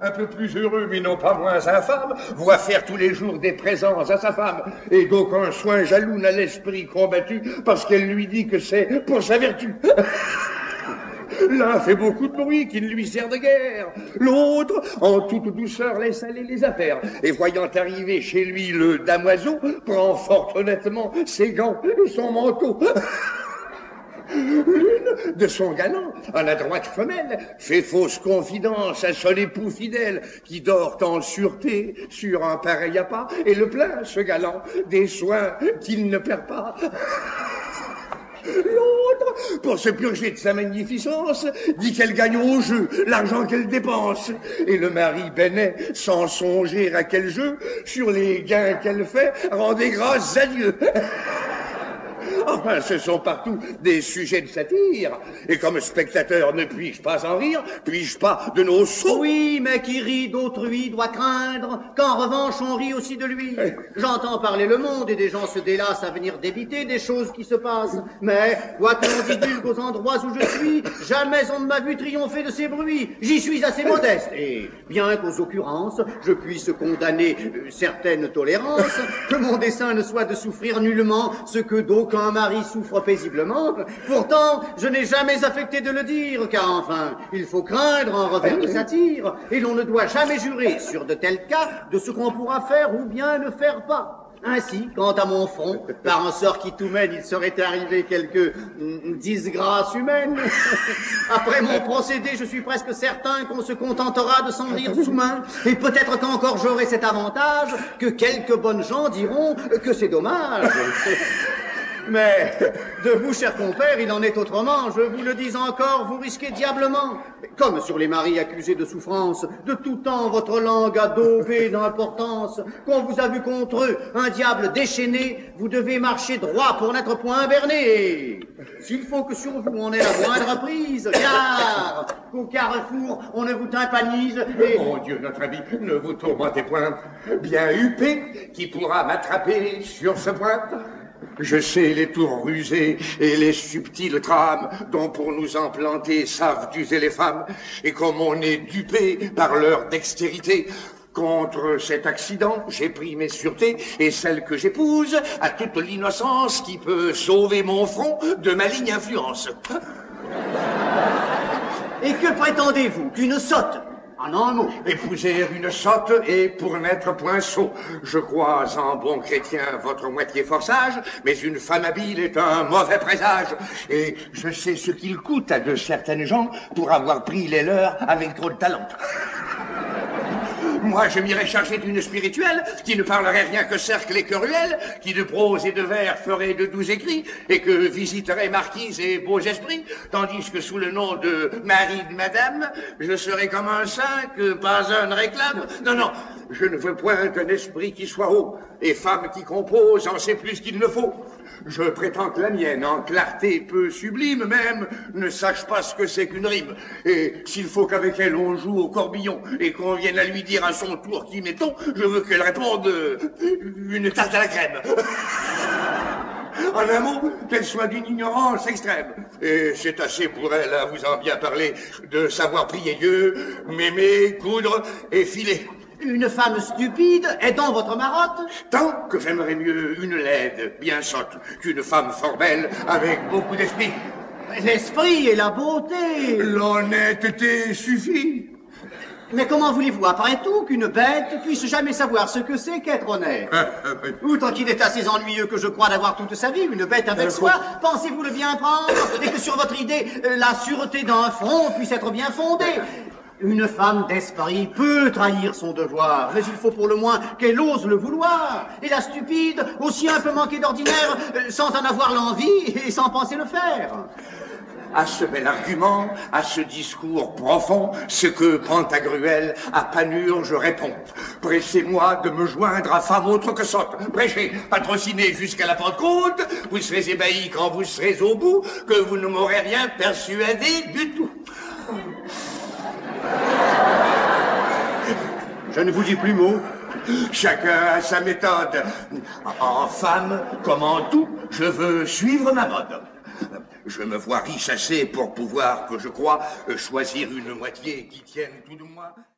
un peu plus heureux mais non pas moins infâme, voit faire tous les jours des présents à sa femme, et d'aucun soin jaloux n'a l'esprit combattu parce qu'elle lui dit que c'est pour sa vertu. L'un fait beaucoup de bruit qui ne lui sert de guerre. L'autre, en toute douceur, laisse aller les affaires. Et voyant arriver chez lui le damoiseau, prend fort honnêtement ses gants et son manteau. L'une de son galant, à la droite femelle, fait fausse confidence à son époux fidèle, qui dort en sûreté sur un pareil appât, et le plaint, ce galant, des soins qu'il ne perd pas. L'autre, pour se purger de sa magnificence, dit qu'elle gagne au jeu l'argent qu'elle dépense. Et le mari Benet, sans songer à quel jeu, sur les gains qu'elle fait, rendait grâce à Dieu. Enfin, ce sont partout des sujets de satire. Et comme spectateur, ne puis-je pas en rire? Puis-je pas de nos sots Oui, mais qui rit d'autrui doit craindre qu'en revanche on rit aussi de lui. Eh. J'entends parler le monde et des gens se délassent à venir débiter des choses qui se passent. Mais, quoi que l'on divulgue aux endroits où je suis, jamais on ne m'a vu triompher de ces bruits. J'y suis assez modeste. Et bien qu'aux occurrences, je puisse condamner euh, certaines tolérances, que mon dessein ne soit de souffrir nullement ce que d'aucuns mari souffre paisiblement. Pourtant, je n'ai jamais affecté de le dire, car enfin, il faut craindre un revers de satire, et l'on ne doit jamais jurer sur de tels cas de ce qu'on pourra faire ou bien ne faire pas. Ainsi, quant à mon front, par un sort qui tout mène, il serait arrivé quelques mm, disgrâces humaines. Après mon procédé, je suis presque certain qu'on se contentera de s'en rire sous main, et peut-être qu'encore j'aurai cet avantage que quelques bonnes gens diront que c'est dommage. Mais de vous, cher compère, il en est autrement. Je vous le dis encore, vous risquez diablement. Comme sur les maris accusés de souffrance, de tout temps votre langue a daubé d'importance. Qu'on vous a vu contre eux, un diable déchaîné, vous devez marcher droit pour n'être point berné. S'il faut que sur vous on ait la moindre prise, car qu'au carrefour on ne vous tympanise et... Mon Dieu, notre ami, ne vous tourmentez point. Bien huppé, qui pourra m'attraper sur ce point? Je sais les tours rusés et les subtiles trames dont pour nous implanter savent user les femmes, et comme on est dupé par leur dextérité, Contre cet accident, j'ai pris mes sûretés et celle que j'épouse a toute l'innocence qui peut sauver mon front de maligne influence. Et que prétendez-vous Qu'une sotte en un mot. Épouser une sotte et pour n'être point sot. Je crois en bon chrétien votre moitié fort sage, mais une femme habile est un mauvais présage. Et je sais ce qu'il coûte à de certaines gens pour avoir pris les leurs avec trop de talent. Moi, je m'irais charger d'une spirituelle qui ne parlerait rien que cercle et querelle, qui de prose et de vers ferait de doux écrits, et que visiterait marquises et beaux esprits, tandis que sous le nom de Marie de Madame, je serais comme un saint que pas un ne réclame. Non, non, je ne veux point qu'un esprit qui soit haut, et femme qui compose en sait plus qu'il ne faut. Je prétends que la mienne, en clarté peu sublime même, ne sache pas ce que c'est qu'une rime. Et s'il faut qu'avec elle on joue au corbillon et qu'on vienne à lui dire à son tour qui mettons, je veux qu'elle réponde euh, une tarte à la crème. En un mot, qu'elle soit d'une ignorance extrême. Et c'est assez pour elle, à vous en bien parler, de savoir prier Dieu, m'aimer, coudre et filer. Une femme stupide est dans votre marotte? Tant que j'aimerais mieux une laide bien sotte qu'une femme fort belle avec beaucoup d'esprit. L'esprit et la beauté L'honnêteté suffit. Mais comment voulez-vous, après tout, qu'une bête puisse jamais savoir ce que c'est qu'être honnête Outre qu'il est assez ennuyeux que je crois d'avoir toute sa vie une bête avec soi, pensez-vous le bien prendre et que sur votre idée, euh, la sûreté d'un front puisse être bien fondée une femme d'esprit peut trahir son devoir, mais il faut pour le moins qu'elle ose le vouloir. Et la stupide, aussi un peu manquée d'ordinaire, euh, sans en avoir l'envie et sans penser le faire. À ce bel argument, à ce discours profond, ce que Pantagruel à Panurge répond. Pressez-moi de me joindre à femme autre que sotte. Prêchez, patrocinez jusqu'à la Pentecôte. Vous serez ébahi quand vous serez au bout, que vous ne m'aurez rien persuadé du tout. Je ne vous dis plus mot. Chacun a sa méthode. En femme, comme en tout, je veux suivre ma mode. Je me vois riche assez pour pouvoir, que je crois, choisir une moitié qui tienne tout de moi.